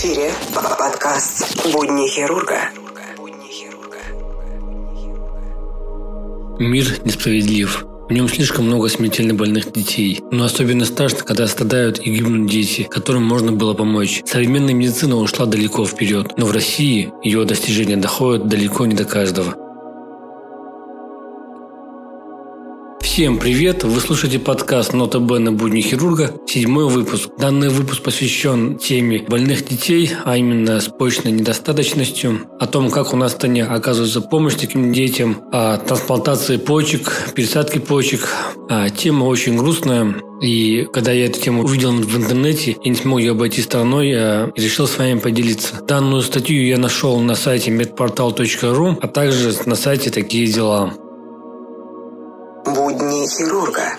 эфире подкаст «Будни хирурга». Мир несправедлив. В нем слишком много смертельно больных детей. Но особенно страшно, когда страдают и гибнут дети, которым можно было помочь. Современная медицина ушла далеко вперед, но в России ее достижения доходят далеко не до каждого. Всем привет! Вы слушаете подкаст «Нота Б будни хирурга», седьмой выпуск. Данный выпуск посвящен теме больных детей, а именно с почечной недостаточностью, о том, как у нас в стране оказывается помощь таким детям, о трансплантации почек, пересадке почек. А, тема очень грустная, и когда я эту тему увидел в интернете, я не смог ее обойти стороной, а решил с вами поделиться. Данную статью я нашел на сайте medportal.ru, а также на сайте «Такие дела». Хирурга.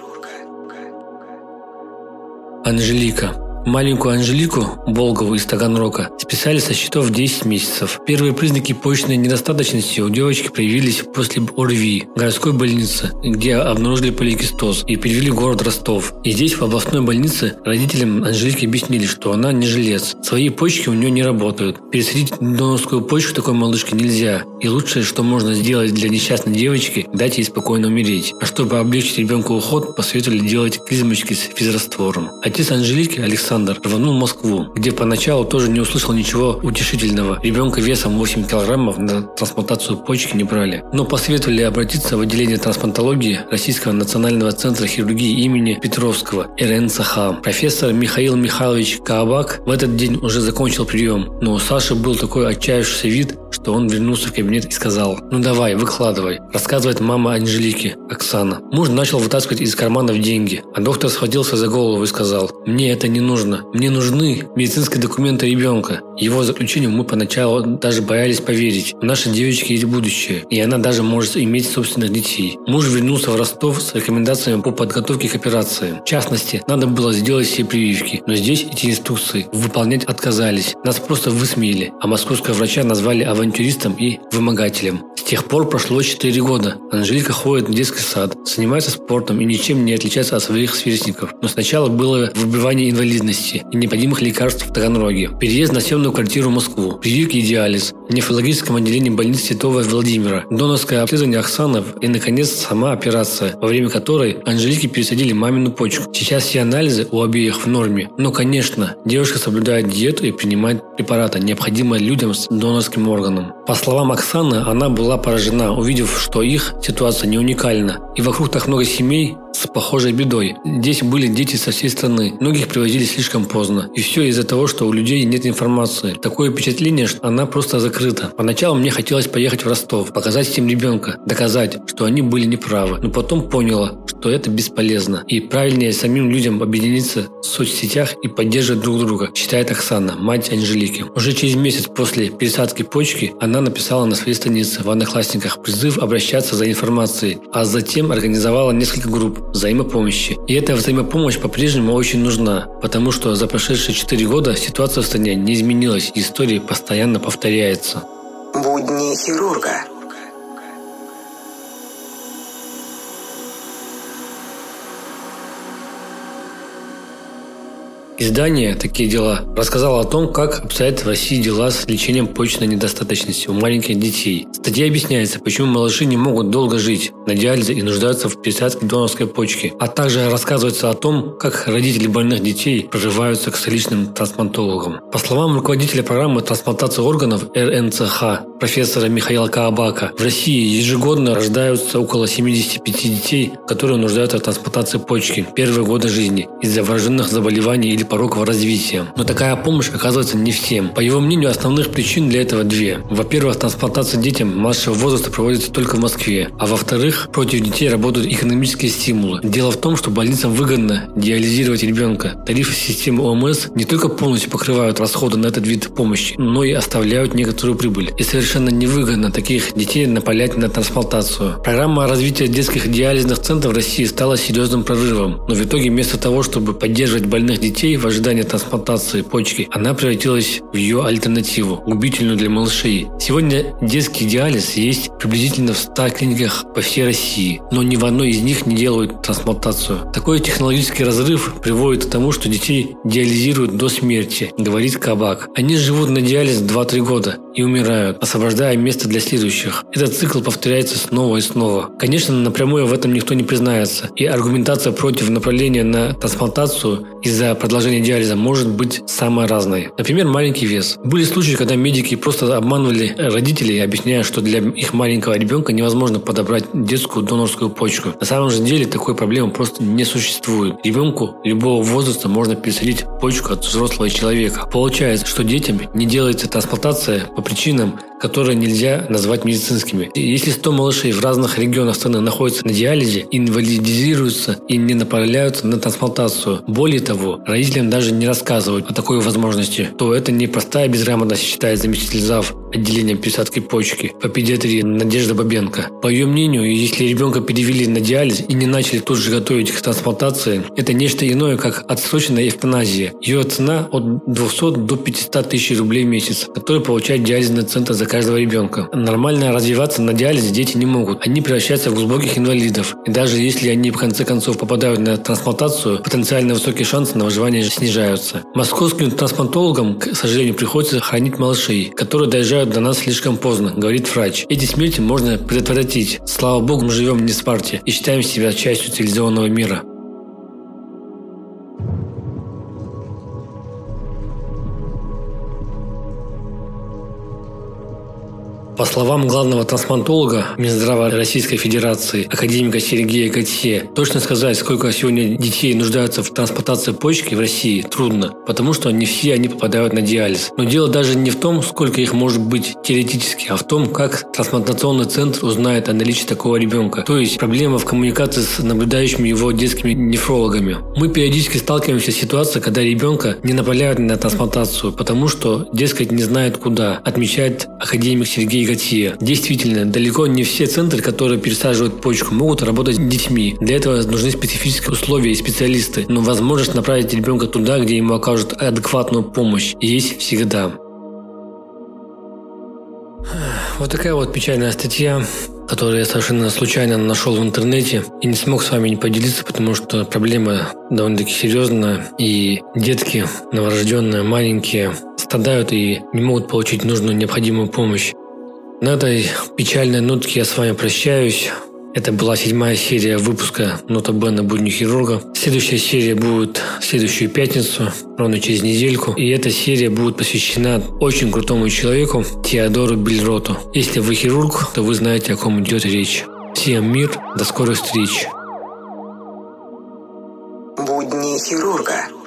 Анжелика. Маленькую Анжелику Болгову из Таганрока списали со счетов 10 месяцев. Первые признаки почечной недостаточности у девочки проявились после ОРВИ, городской больницы, где обнаружили поликистоз и перевели в город Ростов. И здесь, в областной больнице, родителям Анжелики объяснили, что она не жилец. Свои почки у нее не работают. Пересадить донорскую почку такой малышке нельзя. И лучшее, что можно сделать для несчастной девочки, дать ей спокойно умереть. А чтобы облегчить ребенку уход, посоветовали делать клизмочки с физраствором. Отец Анжелики, Александр Александр рванул в Москву, где поначалу тоже не услышал ничего утешительного. Ребенка весом 8 килограммов на трансплантацию почки не брали. Но посоветовали обратиться в отделение трансплантологии Российского национального центра хирургии имени Петровского РНЦХ. Профессор Михаил Михайлович Каабак в этот день уже закончил прием, но у Саши был такой отчаявшийся вид, что он вернулся в кабинет и сказал «Ну давай, выкладывай», рассказывает мама Анжелики, Оксана. Муж начал вытаскивать из карманов деньги, а доктор схватился за голову и сказал «Мне это не нужно нужно. Мне нужны медицинские документы ребенка. Его заключению мы поначалу даже боялись поверить. У нашей девочки есть будущее, и она даже может иметь собственных детей. Муж вернулся в Ростов с рекомендациями по подготовке к операции. В частности, надо было сделать все прививки, но здесь эти инструкции выполнять отказались. Нас просто высмеяли, а московского врача назвали авантюристом и вымогателем. С тех пор прошло 4 года. Анжелика ходит в детский сад, занимается спортом и ничем не отличается от своих сверстников. Но сначала было выбивание инвалидности и необходимых лекарств в Таганроге, переезд на съемную квартиру в Москву, прививки и в нефрологическом отделении больницы Святого Владимира, донорское обследование Оксанов и, наконец, сама операция, во время которой Анжелике пересадили мамину почку. Сейчас все анализы у обеих в норме. Но, конечно, девушка соблюдает диету и принимает препараты, необходимые людям с донорским органом. По словам Оксаны, она была поражена, увидев, что их ситуация не уникальна. И вокруг так много семей с похожей бедой. Здесь были дети со всей страны. Многих привозили слишком поздно. И все из-за того, что у людей нет информации. Такое впечатление, что она просто закрыта. Поначалу мне хотелось поехать в Ростов, показать им ребенка, доказать, что они были неправы. Но потом поняла, что это бесполезно. И правильнее самим людям объединиться в соцсетях и поддерживать друг друга, считает Оксана, мать Анжелики. Уже через месяц после пересадки почки она написала на своей странице в Одноклассниках призыв обращаться за информацией, а затем организовала несколько групп взаимопомощи. И эта взаимопомощь по-прежнему очень нужна, потому что за прошедшие 4 года ситуация в стране не изменилась, и история постоянно повторяется. Будни хирурга. Издание «Такие дела» рассказало о том, как обстоят в России дела с лечением почечной недостаточности у маленьких детей. В статье объясняется, почему малыши не могут долго жить на диализе и нуждаются в пересадке донорской почки. А также рассказывается о том, как родители больных детей прорываются к столичным трансплантологам. По словам руководителя программы трансплантации органов РНЦХ профессора Михаила Каабака, в России ежегодно рождаются около 75 детей, которые нуждаются в трансплантации почки первые годы жизни из-за врожденных заболеваний или пороков развития. Но такая помощь оказывается не всем. По его мнению, основных причин для этого две. Во-первых, трансплантация детям младшего возраста проводится только в Москве. А во-вторых, против детей работают экономические стимулы. Дело в том, что больницам выгодно диализировать ребенка. Тарифы системы ОМС не только полностью покрывают расходы на этот вид помощи, но и оставляют некоторую прибыль. И совершенно невыгодно таких детей напалять на трансплантацию. Программа развития детских диализных центров в России стала серьезным прорывом. Но в итоге вместо того, чтобы поддерживать больных детей в ожидании трансплантации почки, она превратилась в ее альтернативу, губительную для малышей. Сегодня детский диализ есть приблизительно в 100 клиниках по всей России, но ни в одной из них не делают трансплантацию. Такой технологический разрыв приводит к тому, что детей диализируют до смерти, говорит Кабак. Они живут на диализ 2-3 года и умирают, освобождая место для следующих. Этот цикл повторяется снова и снова. Конечно, напрямую в этом никто не признается, и аргументация против направления на трансплантацию из-за продолжения диализа может быть самой разной. Например, маленький вес. Были случаи, когда медики просто обманывали родителей, объясняя, что для их маленького ребенка невозможно подобрать детскую донорскую почку. На самом же деле такой проблемы просто не существует. Ребенку любого возраста можно пересадить почку от взрослого человека. Получается, что детям не делается трансплантация по причинам, которые нельзя назвать медицинскими. Если 100 малышей в разных регионах страны находятся на диализе, инвалидизируются и не направляются на трансплантацию, более того, родителям даже не рассказывают о такой возможности, то это не простая безграмотность, считает заместитель зав отделением пересадки почки по педиатрии Надежда Бабенко. По ее мнению, если ребенка перевели на диализ и не начали тут же готовить к трансплантации, это нечто иное, как отсроченная эвтаназия. Ее цена от 200 до 500 тысяч рублей в месяц, который получает диализный центр за каждого ребенка. Нормально развиваться на диализе дети не могут. Они превращаются в глубоких инвалидов. И даже если они в конце концов попадают на трансплантацию, потенциально высокие шансы на выживание снижаются. Московским трансплантологам, к сожалению, приходится хранить малышей, которые доезжают до нас слишком поздно, говорит врач. Эти смерти можно предотвратить. Слава богу, мы живем не в Спарте и считаем себя частью цивилизованного мира. По словам главного трансплантолога Минздрава Российской Федерации, академика Сергея Готье, точно сказать, сколько сегодня детей нуждаются в трансплантации почки в России, трудно, потому что не все они попадают на диализ. Но дело даже не в том, сколько их может быть теоретически, а в том, как трансплантационный центр узнает о наличии такого ребенка. То есть проблема в коммуникации с наблюдающими его детскими нефрологами. Мы периодически сталкиваемся с ситуацией, когда ребенка не направляют на трансплантацию, потому что, дескать, не знает куда, отмечает академик Сергей Готье. Действительно, далеко не все центры, которые пересаживают почку, могут работать с детьми. Для этого нужны специфические условия и специалисты. Но возможность направить ребенка туда, где ему окажут адекватную помощь, есть всегда. Вот такая вот печальная статья, которую я совершенно случайно нашел в интернете и не смог с вами не поделиться, потому что проблема довольно-таки серьезная, и детки новорожденные, маленькие, страдают и не могут получить нужную необходимую помощь. На этой печальной нотке я с вами прощаюсь. Это была седьмая серия выпуска «Нота Б на будни хирурга». Следующая серия будет в следующую пятницу, ровно через недельку. И эта серия будет посвящена очень крутому человеку Теодору Бельроту. Если вы хирург, то вы знаете, о ком идет речь. Всем мир, до скорых встреч. Будни хирурга.